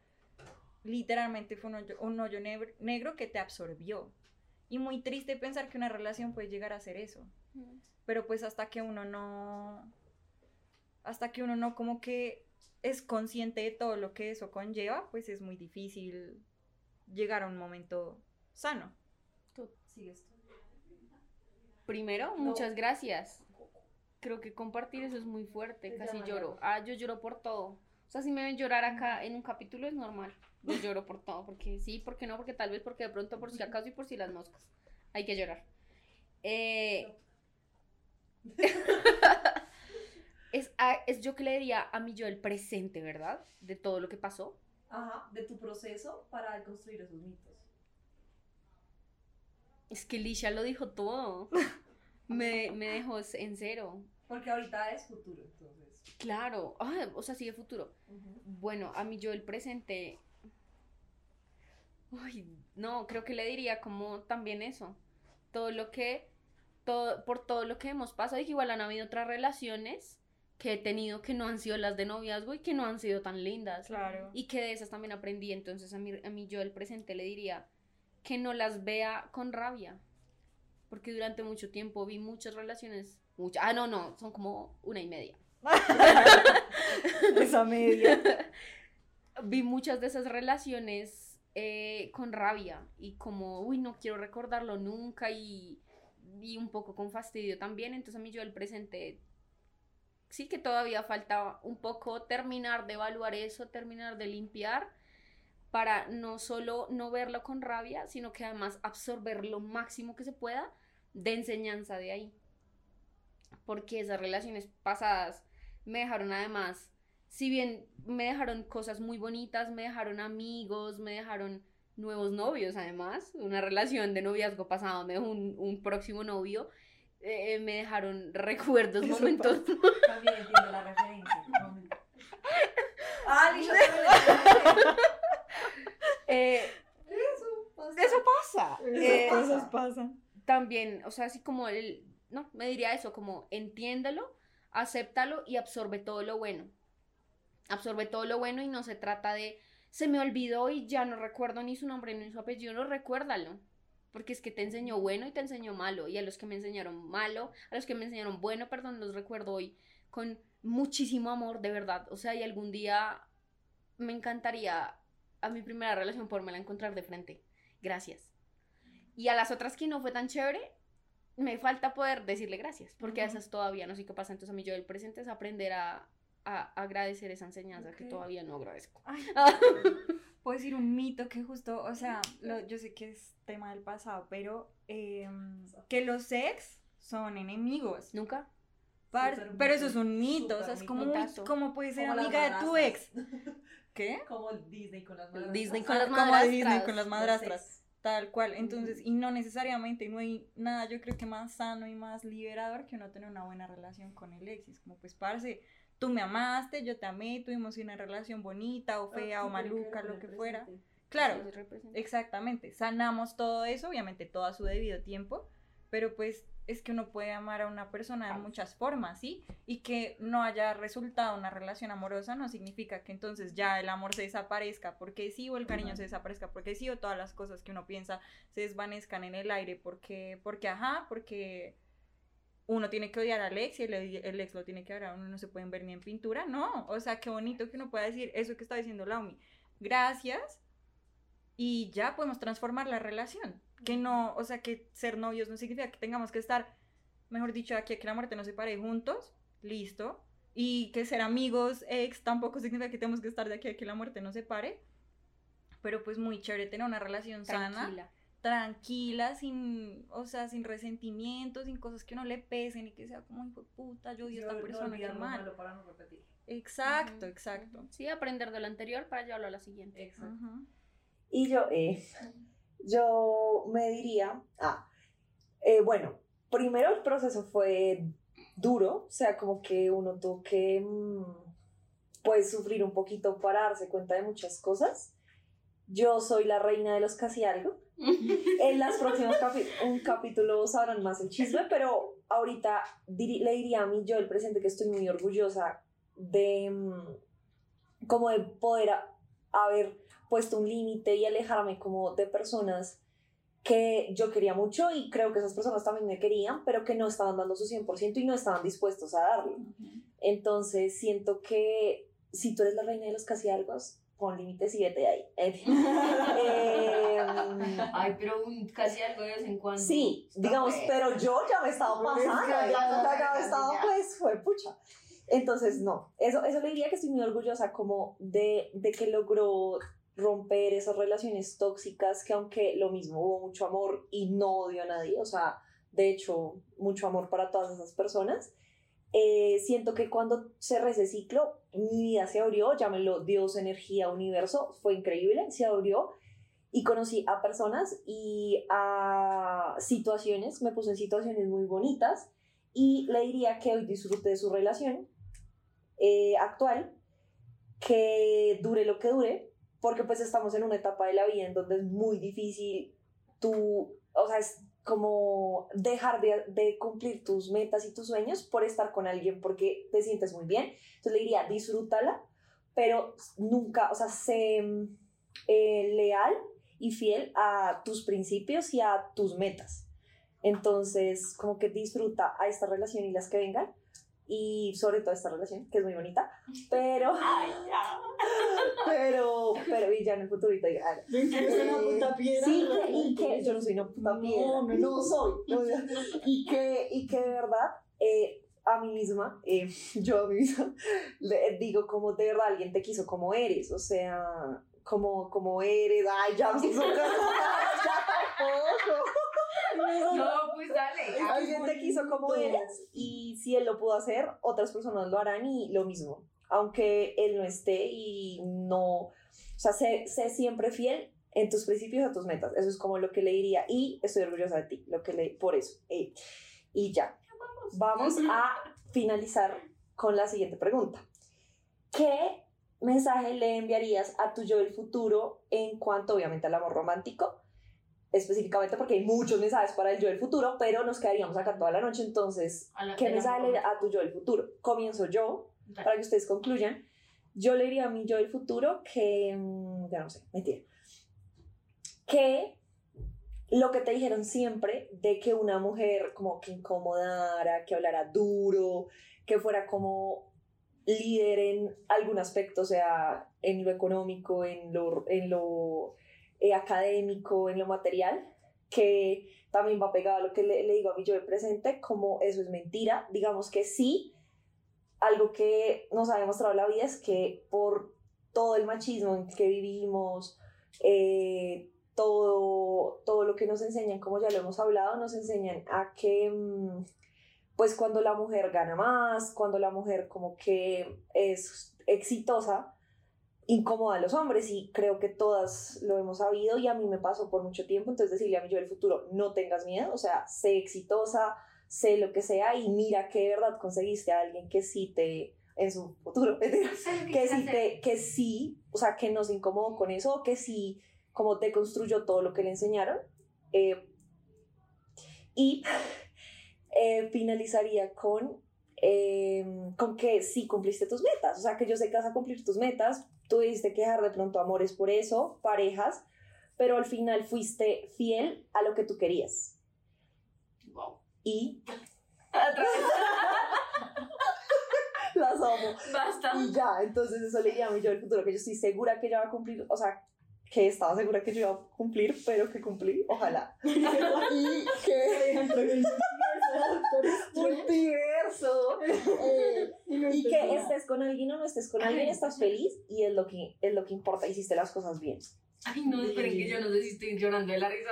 literalmente fue un hoyo, negro, que te absorbió. Y muy triste pensar que una relación puede llegar a ser eso. Pero pues hasta que uno no hasta que uno no como que es consciente de todo lo que eso conlleva, pues es muy difícil llegar a un momento sano. Tú sigues. Primero, muchas gracias. Creo que compartir eso es muy fuerte, casi lloro. Ah, yo lloro por todo. O sea, si me ven llorar acá en un capítulo es normal. Yo lloro por todo, porque sí, porque no, porque tal vez, porque de pronto por si acaso y por si las moscas. Hay que llorar. Eh... es, es yo que le diría a mí yo el presente, ¿verdad? De todo lo que pasó. Ajá, de tu proceso para construir esos mitos. Es que Lisha lo dijo todo. me, me dejó en cero. Porque ahorita es futuro, entonces. Claro, ah, o sea, sigue futuro. Bueno, a mí yo el presente. Uy, no, creo que le diría como también eso. Todo lo que. Todo, por todo lo que hemos pasado, y que igual han habido otras relaciones que he tenido que no han sido las de noviazgo y que no han sido tan lindas. Claro. Y que de esas también aprendí. Entonces a mí, a mí yo el presente le diría que no las vea con rabia. Porque durante mucho tiempo vi muchas relaciones. Muchas, ah, no, no, son como una y media. Esa media. vi muchas de esas relaciones eh, con rabia y como, uy, no quiero recordarlo nunca y, y un poco con fastidio también. Entonces a mí yo el presente sí que todavía falta un poco terminar de evaluar eso, terminar de limpiar para no solo no verlo con rabia, sino que además absorber lo máximo que se pueda de enseñanza de ahí. Porque esas relaciones pasadas me dejaron además, si bien me dejaron cosas muy bonitas, me dejaron amigos, me dejaron nuevos novios además, una relación de noviazgo pasado me dejó un, un próximo novio, eh, me dejaron recuerdos, momentos. También entiendo la referencia. ah, eh, eso pasa. Eso pasa. Eh, pasan. También, o sea, así como el, no, me diría eso, como entiéndelo, acéptalo y absorbe todo lo bueno. Absorbe todo lo bueno y no se trata de, se me olvidó y ya no recuerdo ni su nombre ni su apellido, no recuérdalo porque es que te enseñó bueno y te enseñó malo, y a los que me enseñaron malo, a los que me enseñaron bueno, perdón, los recuerdo hoy con muchísimo amor, de verdad, o sea, y algún día me encantaría a mi primera relación la encontrar de frente, gracias. Y a las otras que no fue tan chévere, me falta poder decirle gracias, porque a esas todavía no sé qué pasa, entonces a mí yo el presente es aprender a, agradecer esa enseñanza que todavía no agradezco. puedo decir un mito que justo, o sea, yo sé que es tema del pasado, pero em, que los ex son enemigos. ¿Nunca? pero eso es un mito, o sea, es como, como puede ser amiga de tu ex. ¿Qué? Como Disney con las madrastras. Disney con las madrastras. Como Disney con las madrastras. Tal cual. Entonces, y no necesariamente, no hay nada, yo creo que más sano y más liberador que uno tener una buena relación con el ex. Es como, pues, parce, tú me amaste, yo te amé, tuvimos una relación bonita o fea o maluca, lo que fuera. Claro, exactamente. Sanamos todo eso, obviamente todo a su debido tiempo, pero pues es que uno puede amar a una persona de muchas formas, ¿sí? Y que no haya resultado una relación amorosa no significa que entonces ya el amor se desaparezca porque sí o el cariño se desaparezca porque sí o todas las cosas que uno piensa se desvanezcan en el aire porque, porque ajá, porque uno tiene que odiar al ex y el, ex lo tiene que odiar, uno no se pueden ver ni en pintura, no, o sea, qué bonito que uno pueda decir eso que está diciendo Laumi, gracias y ya podemos transformar la relación. Que no, o sea, que ser novios no significa que tengamos que estar, mejor dicho, aquí a que la muerte nos separe juntos, listo. Y que ser amigos ex tampoco significa que tenemos que estar de aquí a que la muerte nos separe. Pero pues muy chévere tener una relación sana, tranquila, sin, o sea, sin resentimientos, sin cosas que no le pesen y que sea como, hijo puta, yo odio a esta persona, qué mal. Para no repetir. Exacto, exacto. Sí, aprender de lo anterior para llevarlo a la siguiente. Exacto. Y yo, eh, yo me diría, ah, eh, bueno, primero el proceso fue duro, o sea, como que uno tuvo que, mm, pues, sufrir un poquito para darse cuenta de muchas cosas. Yo soy la reina de los casi algo. en las próximas un capítulo sabrán más el chisme, pero ahorita le diría a mí yo el presente que estoy muy orgullosa de mm, como de poder haber puesto un límite y alejarme como de personas que yo quería mucho y creo que esas personas también me querían, pero que no estaban dando su 100% y no estaban dispuestos a darlo. Entonces siento que si tú eres la reina de los casi algo, pon límites y vete ahí. Em, Ay, pero un casi algo de vez en cuando. Sí, digamos, pero yo ya me estaba pasando, ya, ya, me estaba, pues, fue pucha. Entonces, no, eso, eso le diría que estoy muy orgullosa como de, de que logró romper esas relaciones tóxicas que aunque lo mismo hubo mucho amor y no odio a nadie, o sea, de hecho, mucho amor para todas esas personas, eh, siento que cuando cerré ese ciclo, mi vida se abrió, llámelo Dios, energía, universo, fue increíble, se abrió y conocí a personas y a situaciones, me puse en situaciones muy bonitas y le diría que hoy disfrute de su relación eh, actual, que dure lo que dure, porque pues estamos en una etapa de la vida en donde es muy difícil tú, o sea, es como dejar de, de, cumplir tus metas y tus sueños por estar con alguien porque te sientes muy bien. Entonces le diría, disfrútala, pero nunca, o sea, sé eh, leal y fiel a tus principios y a tus metas. Entonces, como que disfruta a esta relación y las que vengan, y sobre todo esta relación, que es muy bonita, pero... pero, pero, y ya en el futuro y diga, una puta piedra. Sí, y que yo no soy una puta piedra. No, no, soy. y, que, y que de verdad, eh, a mí misma, eh, yo a mí misma, le digo como de verdad alguien te quiso como eres, o sea, como, como eres, ay, ya me hizo ya tampoco. No, pues dale. Alguien te quiso como eres y si él lo pudo hacer, otras personas lo harán y lo mismo. Aunque él no esté y no, o sea, sé, sé siempre fiel en tus principios, a tus metas. Eso es como lo que le diría y estoy orgullosa de ti, lo que le, por eso. Eh, y ya. Vamos a finalizar con la siguiente pregunta. ¿Qué mensaje le enviarías a tu yo del futuro en cuanto obviamente al amor romántico? Específicamente porque hay muchos mensajes para el yo del futuro, pero nos quedaríamos acá toda la noche, entonces, ¿qué mensaje le a tu yo del futuro? Comienzo yo, para que ustedes concluyan. Yo le diría a mi yo del futuro que, mm, ya no sé, mentira, que lo que te dijeron siempre de que una mujer como que incomodara, que hablara duro, que fuera como líder en algún aspecto, o sea, en lo económico, en lo, en lo eh, académico, en lo material, que también va pegado a lo que le, digo a mi yo presente, como eso es mentira. Digamos que sí, algo que nos ha demostrado la vida es que por todo el machismo en que vivimos, eh, todo, todo lo que nos enseñan, como ya lo hemos hablado, nos enseñan a que, mm, pues cuando la mujer gana más, cuando la mujer como que es exitosa, incomoda a los hombres y creo que todas lo hemos sabido y a mí me pasó por mucho tiempo, entonces decirle a mí yo del futuro, no tengas miedo, o sea, sé exitosa, sé lo que sea y mira que de verdad conseguiste a alguien que sí te en su futuro, que sí te, que sí, o sea, que no se incomodó con eso, que sí como deconstruyó todo lo que le enseñaron. Eh, y eh, finalizaría con, eh, con que sí cumpliste tus metas, o sea, que yo sé que vas a cumplir tus metas, tú diste que dejar de pronto amores por eso, parejas, pero al final fuiste fiel a lo que tú querías. Wow. Y... Las amo. Basta. Y ya, entonces eso le llamo yo el futuro, que yo estoy segura que ella va a cumplir, o sea, que estaba segura que yo iba a cumplir, pero que cumplí, ojalá. y que multiverso. Eh, y que estés con alguien o no estés con alguien, estás feliz y es lo que, es lo que importa, hiciste las cosas bien. Ay, no, esperen que yo no sé si estoy llorando de la risa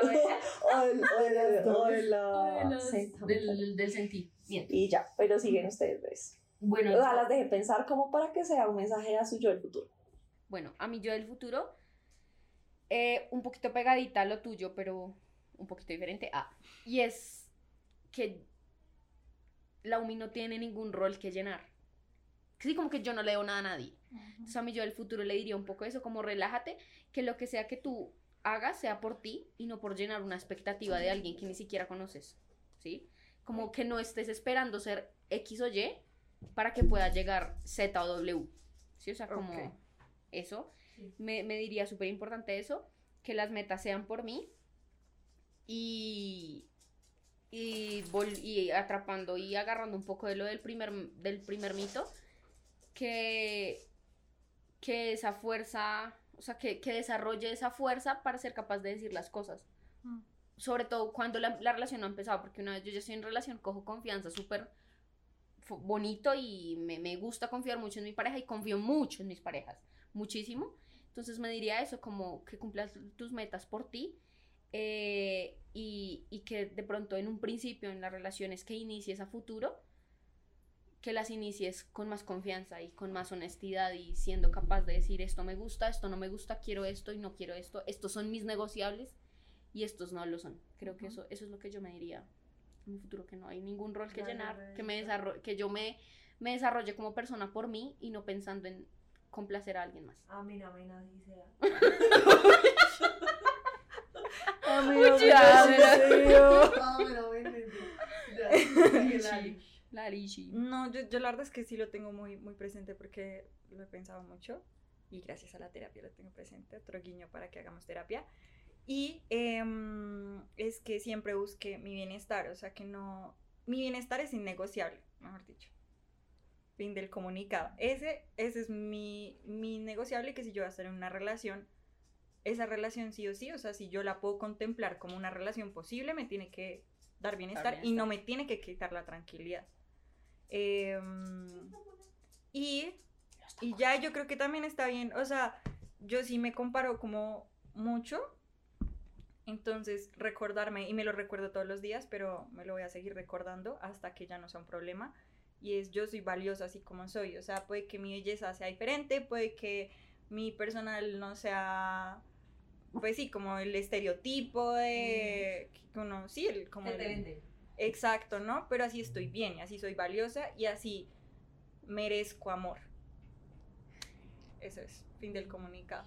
del, del sentimiento. Y ya, pero siguen ustedes, ¿ves? Bueno, O sea, las dejé pensar como para que sea un mensaje a su yo del futuro. Bueno, a mi yo del futuro, eh, un poquito pegadita a lo tuyo, pero un poquito diferente. Ah, y es que la UMI no tiene ningún rol que llenar. Sí, como que yo no le debo nada a nadie. Entonces a mi yo del futuro le diría un poco eso, como relájate, que lo que sea que tú hagas sea por ti y no por llenar una expectativa de alguien que ni siquiera conoces. ¿Sí? Como que no estés esperando ser X o Y para que pueda llegar Z o W. ¿Sí? O sea, como eso. Me, me diría súper importante eso, que las metas sean por mí y, y, vol- y atrapando y agarrando un poco de lo del primer, del primer mito, que, que esa fuerza, o sea, que, que desarrolle esa fuerza para ser capaz de decir las cosas. Mm. Sobre todo cuando la, la relación no ha empezado, porque una vez yo ya estoy en relación, cojo confianza súper bonito y me, me gusta confiar mucho en mi pareja y confío mucho en mis parejas, muchísimo. Entonces me diría eso, como que cumplas tus metas por ti eh, y, y que de pronto en un principio en las relaciones que inicies a futuro, que las inicies con más confianza y con más honestidad y siendo capaz de decir esto me gusta, esto no me gusta, quiero esto y no quiero esto, estos son mis negociables y estos no lo son. Creo que eso, eso es lo que yo me diría en mi futuro, que no hay ningún rol que Vale, llenar, que, me que yo me, me desarrolle como persona por mí y no pensando en complacer a alguien más. Amén, amén, así sea. Amén. La Lishi. No, yo, yo la verdad es que sí lo tengo muy, muy presente porque lo he pensado mucho y gracias a la terapia lo tengo presente. Otro guiño para que hagamos terapia. Y em, es que siempre busque mi bienestar, o sea que no... Mi bienestar es innegociable, mejor dicho. Fin del comunicado. Ese, ese es mi, mi negociable que si yo voy a estar en una relación, esa relación sí o sí, o sea, si yo la puedo contemplar como una relación posible, me tiene que dar bienestar, y no me tiene que quitar la tranquilidad. Em, y, y ya yo creo que también está bien, o sea, yo sí me comparo como mucho, entonces recordarme, y me lo recuerdo todos los días, pero me lo voy a seguir recordando hasta que ya no sea un problema, y es yo soy valiosa así como soy, o sea, puede que mi belleza sea diferente, puede que mi personal no sea, pues sí, como el estereotipo de, que uno, sí, el, como el- Exacto, ¿no? Pero así estoy bien y así soy valiosa y así merezco amor. Eso es, fin del comunicado.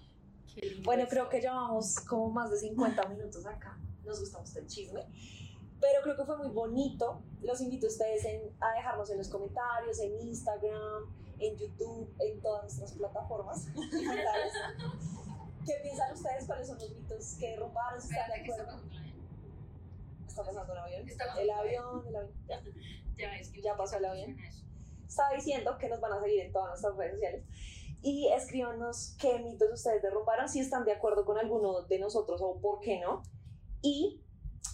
Bueno, creo que llevamos como más de 50 minutos acá. Nos gusta mucho el chisme. Pero creo que fue muy bonito. Los invito a ustedes en- a dejarnos en los comentarios, en Instagram, en YouTube, en todas nuestras plataformas digitales. ¿Qué piensan ustedes? ¿Cuáles son los mitos que derrumbaron? ¿Si ¿Están de Espérate, ¿qué está acuerdo? ¿Está pasando un avión? El avión. el avión. Ya. Ya, es que Ya pasó el avión. estaba diciendo que nos van a seguir en todas nuestras redes sociales y escríbanos qué mitos ustedes derrumbaron, si están de acuerdo con alguno de nosotros o por qué no. Y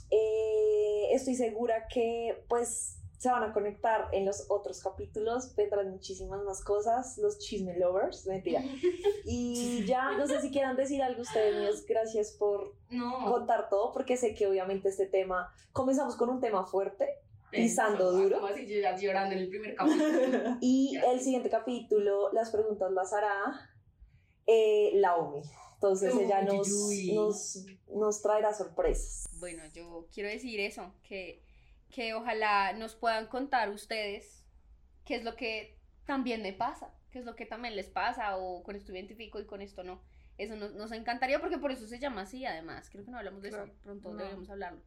eh, estoy segura que pues se van a conectar en los otros capítulos, vendrán muchísimas más cosas, los chisme lovers, mentira. Y ya, no sé si quieran decir algo ustedes míos, gracias por No, contar todo, porque sé que obviamente este tema, comenzamos con un tema fuerte, pisando duro. Como así, yo ya llorando en el primer capítulo. y el siguiente capítulo, las preguntas las hará eh, Laomi. Entonces ella nos, nos, nos traerá sorpresas. Bueno, yo quiero decir eso, que, que ojalá nos puedan contar ustedes qué es lo que también me pasa, qué es lo que también les pasa, o con esto identifico y con esto no. Eso nos, nos encantaría porque por eso se llama así, además. Creo que no hablamos de eso, pronto deberíamos hablarlo.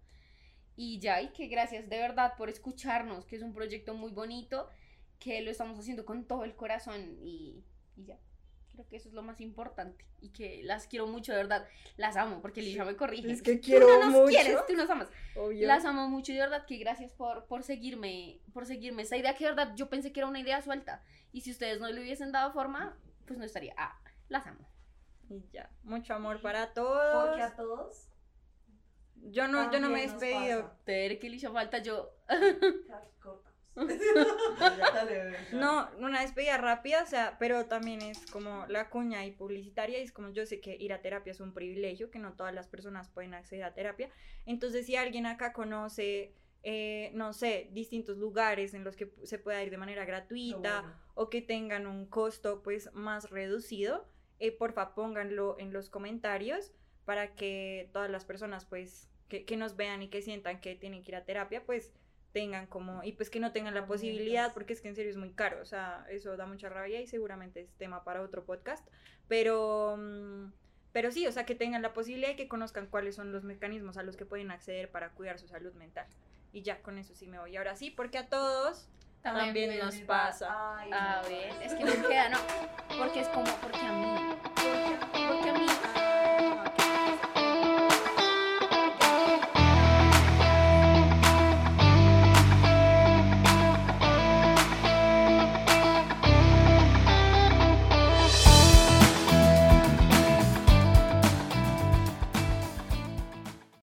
Y ya, y que gracias de verdad por escucharnos, que es un proyecto muy bonito, que lo estamos haciendo con todo el corazón y, y ya. Creo que eso es lo más importante y que las quiero mucho, de verdad. Las amo porque Lisa me corrige. Es que quiero tú no nos mucho. quieres, tú nos amas. Las amo mucho y de verdad que gracias por, por seguirme, por seguirme. Esa idea que de verdad yo pensé que era una idea suelta y si ustedes no le hubiesen dado forma, pues no estaría. Ah, las amo. Y ya, mucho amor para todos. Porque a todos. Yo no, yo no me he despedido. Tener que Lisha falta yo. No, una despedida rápida, o sea, pero también es como la cuña y publicitaria, y es como yo sé que ir a terapia es un privilegio, que no todas las personas pueden acceder a terapia. Entonces, si alguien acá conoce, eh, no sé, distintos lugares en los que se pueda ir de manera gratuita o que tengan un costo pues más reducido, eh, porfa pónganlo en los comentarios para que todas las personas pues que, que nos vean y que sientan que tienen que ir a terapia pues tengan como y pues que no tengan la posibilidad porque es que en serio es muy caro o sea eso da mucha rabia y seguramente es tema para otro podcast pero mm, pero sí o sea que tengan la posibilidad y que conozcan cuáles son los mecanismos a los que pueden acceder para cuidar su salud mental y ya con eso sí me voy ahora sí porque a todos También también, nos pasa Ay, A no. ver, es que no queda, no. Porque es como, porque a mí. Porque, porque a mí.